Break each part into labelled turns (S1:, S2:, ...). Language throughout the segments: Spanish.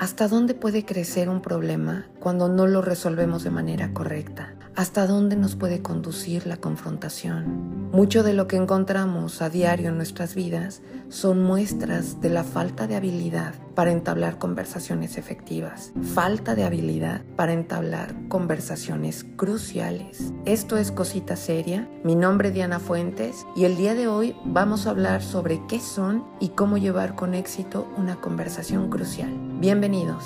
S1: ¿Hasta dónde puede crecer un problema cuando no lo resolvemos de manera correcta? ¿Hasta dónde nos puede conducir la confrontación? Mucho de lo que encontramos a diario en nuestras vidas son muestras de la falta de habilidad para entablar conversaciones efectivas, falta de habilidad para entablar conversaciones cruciales. Esto es Cosita Seria, mi nombre es Diana Fuentes y el día de hoy vamos a hablar sobre qué son y cómo llevar con éxito una conversación crucial. Bienvenidos.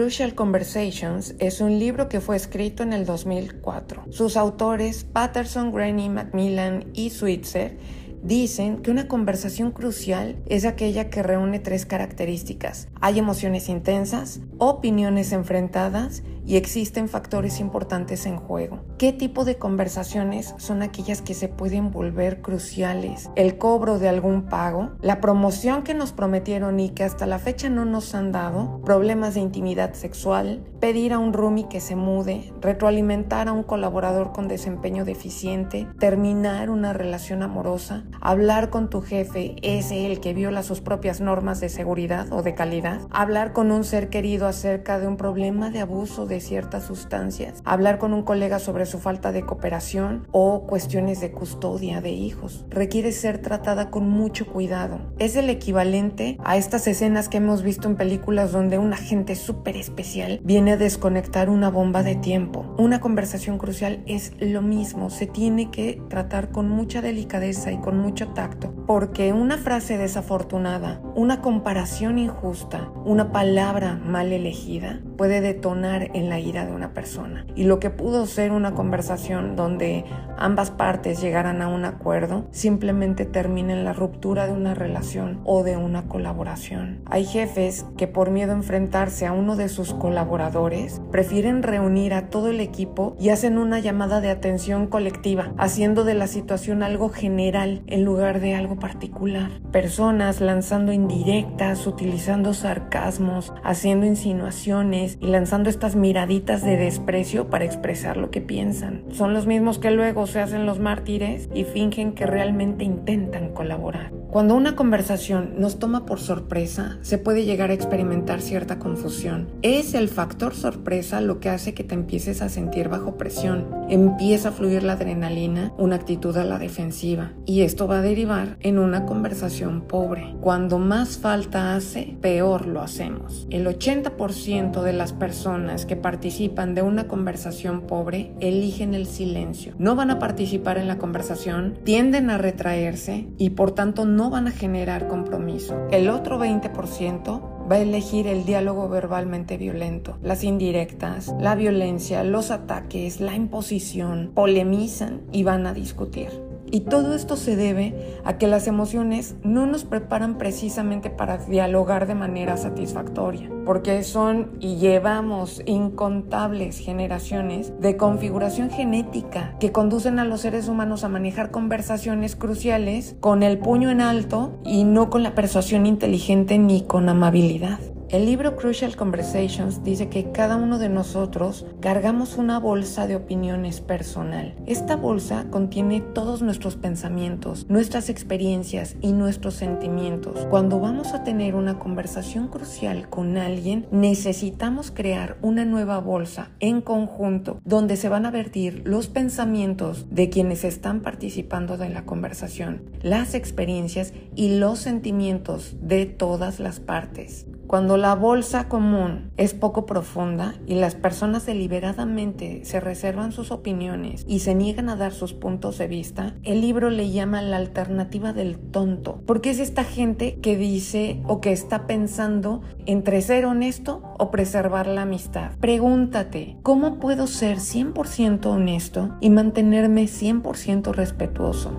S1: Crucial Conversations es un libro que fue escrito en el 2004. Sus autores, Patterson, Granny, Macmillan y Switzer, Dicen que una conversación crucial es aquella que reúne tres características. Hay emociones intensas, opiniones enfrentadas y existen factores importantes en juego. ¿Qué tipo de conversaciones son aquellas que se pueden volver cruciales? El cobro de algún pago, la promoción que nos prometieron y que hasta la fecha no nos han dado, problemas de intimidad sexual, pedir a un roomie que se mude, retroalimentar a un colaborador con desempeño deficiente, terminar una relación amorosa, hablar con tu jefe, ese el que viola sus propias normas de seguridad o de calidad, hablar con un ser querido acerca de un problema de abuso de ciertas sustancias, hablar con un colega sobre su falta de cooperación o cuestiones de custodia de hijos. Requiere ser tratada con mucho cuidado. Es el equivalente a estas escenas que hemos visto en películas donde un agente súper especial viene a desconectar una bomba de tiempo. Una conversación crucial es lo mismo, se tiene que tratar con mucha delicadeza y con mucho tacto, porque una frase desafortunada, una comparación injusta, una palabra mal elegida puede detonar en la ira de una persona. Y lo que pudo ser una conversación donde ambas partes llegaran a un acuerdo, simplemente termina en la ruptura de una relación o de una colaboración. Hay jefes que por miedo a enfrentarse a uno de sus colaboradores, prefieren reunir a todo el equipo y hacen una llamada de atención colectiva, haciendo de la situación algo general en lugar de algo particular. Personas lanzando indirectas, utilizando sarcasmos, haciendo insinuaciones y lanzando estas miraditas de desprecio para expresar lo que piensan. Son los mismos que luego se hacen los mártires y fingen que realmente intentan colaborar. Cuando una conversación nos toma por sorpresa, se puede llegar a experimentar cierta confusión. Es el factor sorpresa lo que hace que te empieces a sentir bajo presión. Empieza a fluir la adrenalina, una actitud a la defensiva, y esto va a derivar en una conversación pobre. Cuando más falta hace, peor lo hacemos. El 80% de las personas que participan de una conversación pobre eligen el silencio. No van a participar en la conversación, tienden a retraerse y por tanto no no van a generar compromiso. El otro 20% va a elegir el diálogo verbalmente violento, las indirectas, la violencia, los ataques, la imposición, polemizan y van a discutir. Y todo esto se debe a que las emociones no nos preparan precisamente para dialogar de manera satisfactoria, porque son y llevamos incontables generaciones de configuración genética que conducen a los seres humanos a manejar conversaciones cruciales con el puño en alto y no con la persuasión inteligente ni con amabilidad. El libro Crucial Conversations dice que cada uno de nosotros cargamos una bolsa de opiniones personal. Esta bolsa contiene todos nuestros pensamientos, nuestras experiencias y nuestros sentimientos. Cuando vamos a tener una conversación crucial con alguien, necesitamos crear una nueva bolsa en conjunto donde se van a vertir los pensamientos de quienes están participando de la conversación, las experiencias y los sentimientos de todas las partes. Cuando la bolsa común es poco profunda y las personas deliberadamente se reservan sus opiniones y se niegan a dar sus puntos de vista, el libro le llama la alternativa del tonto, porque es esta gente que dice o que está pensando entre ser honesto o preservar la amistad. Pregúntate, ¿cómo puedo ser 100% honesto y mantenerme 100% respetuoso?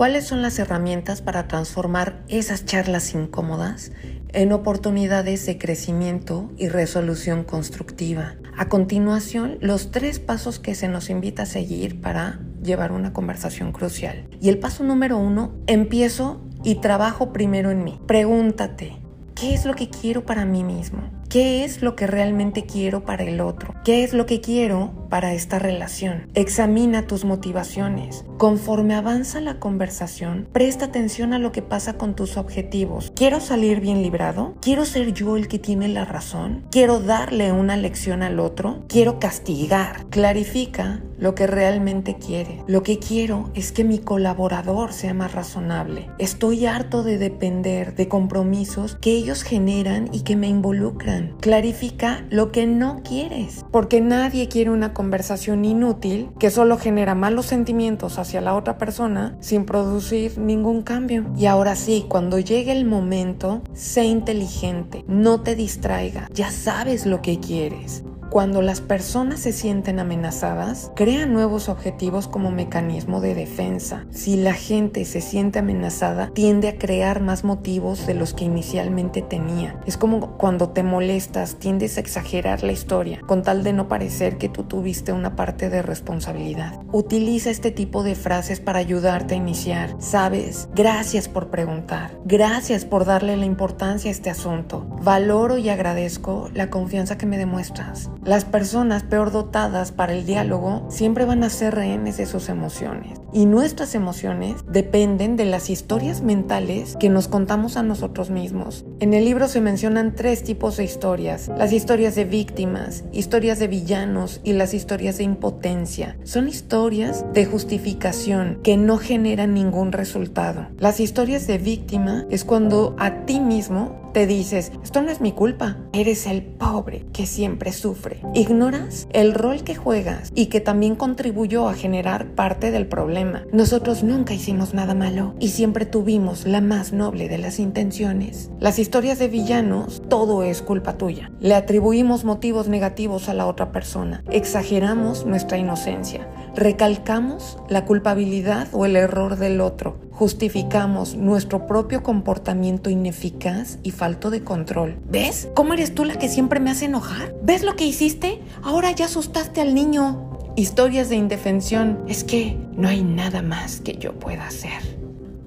S1: ¿Cuáles son las herramientas para transformar esas charlas incómodas en oportunidades de crecimiento y resolución constructiva? A continuación, los tres pasos que se nos invita a seguir para llevar una conversación crucial. Y el paso número uno, empiezo y trabajo primero en mí. Pregúntate, ¿qué es lo que quiero para mí mismo? ¿Qué es lo que realmente quiero para el otro? ¿Qué es lo que quiero para esta relación? Examina tus motivaciones. Conforme avanza la conversación, presta atención a lo que pasa con tus objetivos. ¿Quiero salir bien librado? ¿Quiero ser yo el que tiene la razón? ¿Quiero darle una lección al otro? ¿Quiero castigar? Clarifica lo que realmente quiere. Lo que quiero es que mi colaborador sea más razonable. Estoy harto de depender de compromisos que ellos generan y que me involucran. Clarifica lo que no quieres, porque nadie quiere una conversación inútil que solo genera malos sentimientos hacia la otra persona sin producir ningún cambio. Y ahora sí, cuando llegue el momento, sé inteligente, no te distraiga, ya sabes lo que quieres. Cuando las personas se sienten amenazadas, crean nuevos objetivos como mecanismo de defensa. Si la gente se siente amenazada, tiende a crear más motivos de los que inicialmente tenía. Es como cuando te molestas, tiendes a exagerar la historia, con tal de no parecer que tú tuviste una parte de responsabilidad. Utiliza este tipo de frases para ayudarte a iniciar. Sabes, gracias por preguntar. Gracias por darle la importancia a este asunto. Valoro y agradezco la confianza que me demuestras. Las personas peor dotadas para el diálogo siempre van a ser rehenes de sus emociones. Y nuestras emociones dependen de las historias mentales que nos contamos a nosotros mismos. En el libro se mencionan tres tipos de historias. Las historias de víctimas, historias de villanos y las historias de impotencia. Son historias de justificación que no generan ningún resultado. Las historias de víctima es cuando a ti mismo te dices, esto no es mi culpa, eres el pobre que siempre sufre. Ignoras el rol que juegas y que también contribuyó a generar parte del problema. Nosotros nunca hicimos nada malo y siempre tuvimos la más noble de las intenciones. Las historias de villanos, todo es culpa tuya. Le atribuimos motivos negativos a la otra persona. Exageramos nuestra inocencia. Recalcamos la culpabilidad o el error del otro justificamos nuestro propio comportamiento ineficaz y falto de control. ¿Ves? ¿Cómo eres tú la que siempre me hace enojar? ¿Ves lo que hiciste? Ahora ya asustaste al niño. Historias de indefensión. Es que no hay nada más que yo pueda hacer.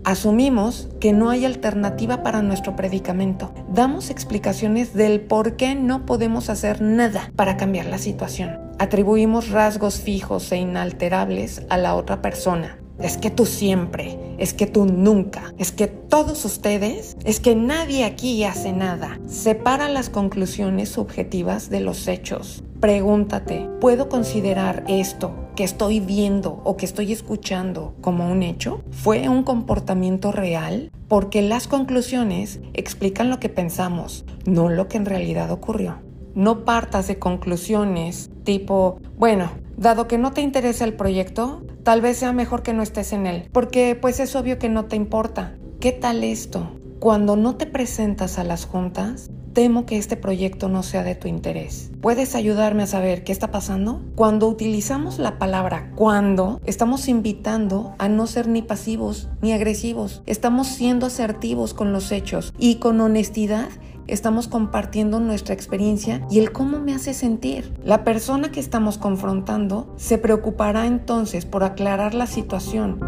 S1: Asumimos que no hay alternativa para nuestro predicamento. Damos explicaciones del por qué no podemos hacer nada para cambiar la situación. Atribuimos rasgos fijos e inalterables a la otra persona es que tú siempre, es que tú nunca, es que todos ustedes, es que nadie aquí hace nada. Separa las conclusiones subjetivas de los hechos. Pregúntate, ¿puedo considerar esto que estoy viendo o que estoy escuchando como un hecho? ¿Fue un comportamiento real? Porque las conclusiones explican lo que pensamos, no lo que en realidad ocurrió. No partas de conclusiones tipo, bueno, dado que no te interesa el proyecto, tal vez sea mejor que no estés en él, porque pues es obvio que no te importa. ¿Qué tal esto? Cuando no te presentas a las juntas, temo que este proyecto no sea de tu interés. ¿Puedes ayudarme a saber qué está pasando? Cuando utilizamos la palabra cuando, estamos invitando a no ser ni pasivos ni agresivos. Estamos siendo asertivos con los hechos y con honestidad estamos compartiendo nuestra experiencia y el cómo me hace sentir. La persona que estamos confrontando se preocupará entonces por aclarar la situación.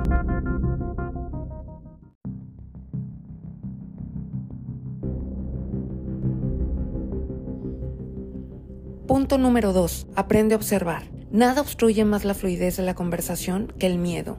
S1: Punto número 2. Aprende a observar. Nada obstruye más la fluidez de la conversación que el miedo.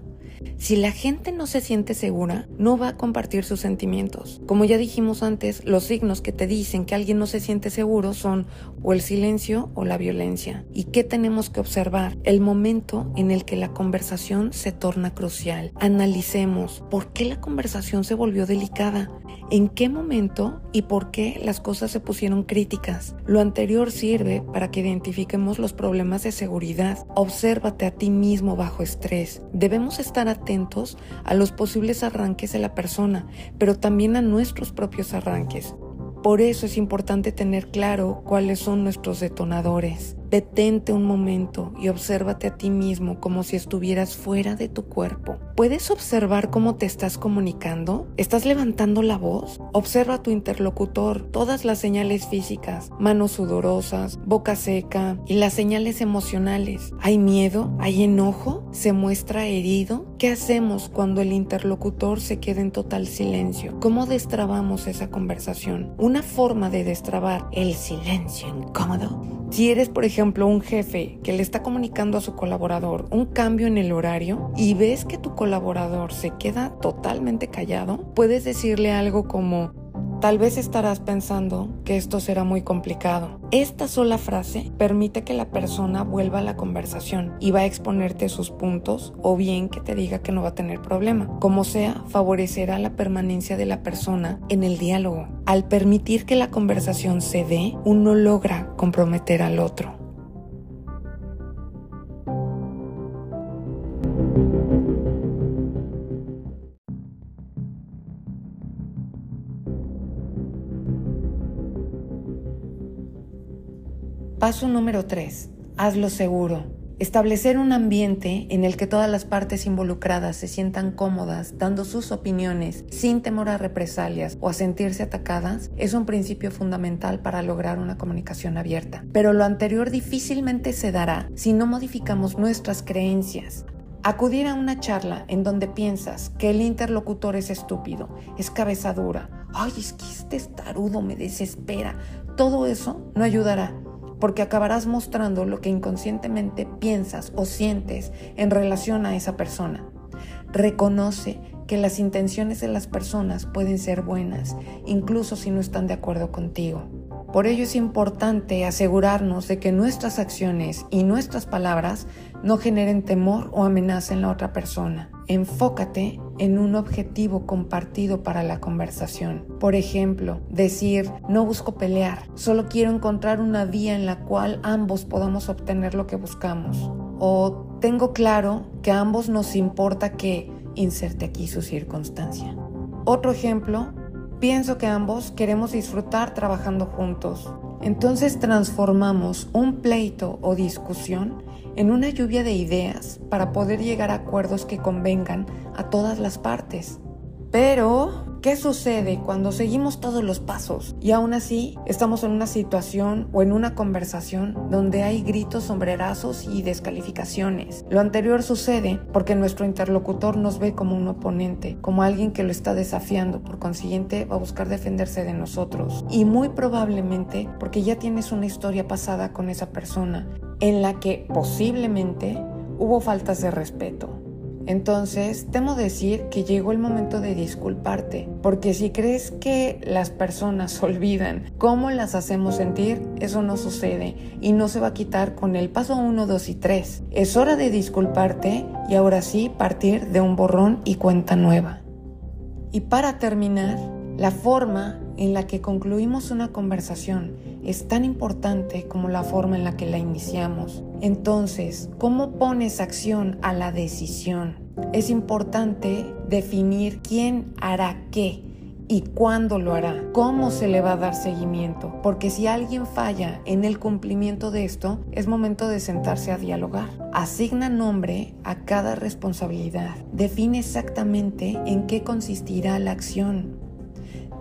S1: Si la gente no se siente segura, no va a compartir sus sentimientos. Como ya dijimos antes, los signos que te dicen que alguien no se siente seguro son o el silencio o la violencia. ¿Y qué tenemos que observar? El momento en el que la conversación se torna crucial. Analicemos por qué la conversación se volvió delicada, en qué momento y por qué las cosas se pusieron críticas. Lo anterior sirve para que identifiquemos los problemas de seguridad. Obsérvate a ti mismo bajo estrés. Debemos estar atentos a los posibles arranques de la persona, pero también a nuestros propios arranques. Por eso es importante tener claro cuáles son nuestros detonadores. Detente un momento y obsérvate a ti mismo como si estuvieras fuera de tu cuerpo. ¿Puedes observar cómo te estás comunicando? ¿Estás levantando la voz? Observa a tu interlocutor, todas las señales físicas, manos sudorosas, boca seca y las señales emocionales. ¿Hay miedo? ¿Hay enojo? ¿Se muestra herido? ¿Qué hacemos cuando el interlocutor se queda en total silencio? ¿Cómo destrabamos esa conversación? Una forma de destrabar el silencio incómodo. Si eres, por ejemplo, un jefe que le está comunicando a su colaborador un cambio en el horario y ves que tu colaborador se queda totalmente callado, puedes decirle algo como, Tal vez estarás pensando que esto será muy complicado. Esta sola frase permite que la persona vuelva a la conversación y va a exponerte sus puntos o bien que te diga que no va a tener problema. Como sea, favorecerá la permanencia de la persona en el diálogo. Al permitir que la conversación se dé, uno logra comprometer al otro. Paso número 3. Hazlo seguro. Establecer un ambiente en el que todas las partes involucradas se sientan cómodas dando sus opiniones sin temor a represalias o a sentirse atacadas es un principio fundamental para lograr una comunicación abierta. Pero lo anterior difícilmente se dará si no modificamos nuestras creencias. Acudir a una charla en donde piensas que el interlocutor es estúpido, es cabeza dura, ay, es que este estarudo me desespera, todo eso no ayudará porque acabarás mostrando lo que inconscientemente piensas o sientes en relación a esa persona. Reconoce que las intenciones de las personas pueden ser buenas, incluso si no están de acuerdo contigo. Por ello es importante asegurarnos de que nuestras acciones y nuestras palabras no generen temor o amenaza en la otra persona. Enfócate en un objetivo compartido para la conversación. Por ejemplo, decir, no busco pelear, solo quiero encontrar una vía en la cual ambos podamos obtener lo que buscamos. O tengo claro que a ambos nos importa que inserte aquí su circunstancia. Otro ejemplo, pienso que ambos queremos disfrutar trabajando juntos. Entonces transformamos un pleito o discusión en una lluvia de ideas para poder llegar a acuerdos que convengan a todas las partes. Pero, ¿qué sucede cuando seguimos todos los pasos y aún así estamos en una situación o en una conversación donde hay gritos, sombrerazos y descalificaciones? Lo anterior sucede porque nuestro interlocutor nos ve como un oponente, como alguien que lo está desafiando, por consiguiente va a buscar defenderse de nosotros. Y muy probablemente porque ya tienes una historia pasada con esa persona en la que posiblemente hubo faltas de respeto. Entonces, temo decir que llegó el momento de disculparte, porque si crees que las personas olvidan cómo las hacemos sentir, eso no sucede y no se va a quitar con el paso 1, 2 y 3. Es hora de disculparte y ahora sí partir de un borrón y cuenta nueva. Y para terminar, la forma en la que concluimos una conversación es tan importante como la forma en la que la iniciamos. Entonces, ¿cómo pones acción a la decisión? Es importante definir quién hará qué y cuándo lo hará, cómo se le va a dar seguimiento, porque si alguien falla en el cumplimiento de esto, es momento de sentarse a dialogar. Asigna nombre a cada responsabilidad, define exactamente en qué consistirá la acción,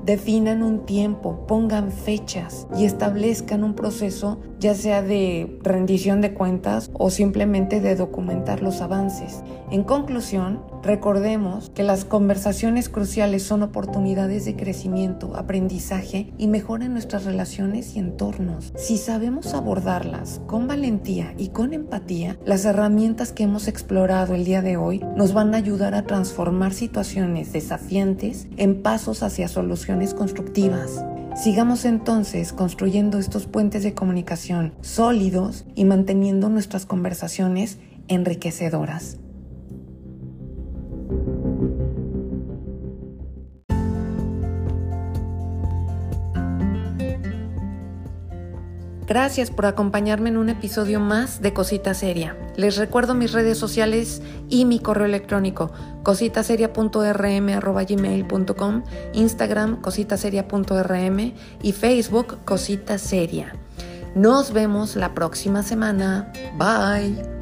S1: definan un tiempo, pongan fechas y establezcan un proceso ya sea de rendición de cuentas o simplemente de documentar los avances. En conclusión, recordemos que las conversaciones cruciales son oportunidades de crecimiento, aprendizaje y mejora en nuestras relaciones y entornos. Si sabemos abordarlas con valentía y con empatía, las herramientas que hemos explorado el día de hoy nos van a ayudar a transformar situaciones desafiantes en pasos hacia soluciones constructivas. Sigamos entonces construyendo estos puentes de comunicación sólidos y manteniendo nuestras conversaciones enriquecedoras. Gracias por acompañarme en un episodio más de Cosita Seria. Les recuerdo mis redes sociales y mi correo electrónico cositaseria.rm.gmail.com, Instagram cositaseria.rm y Facebook Cosita Seria. Nos vemos la próxima semana. Bye.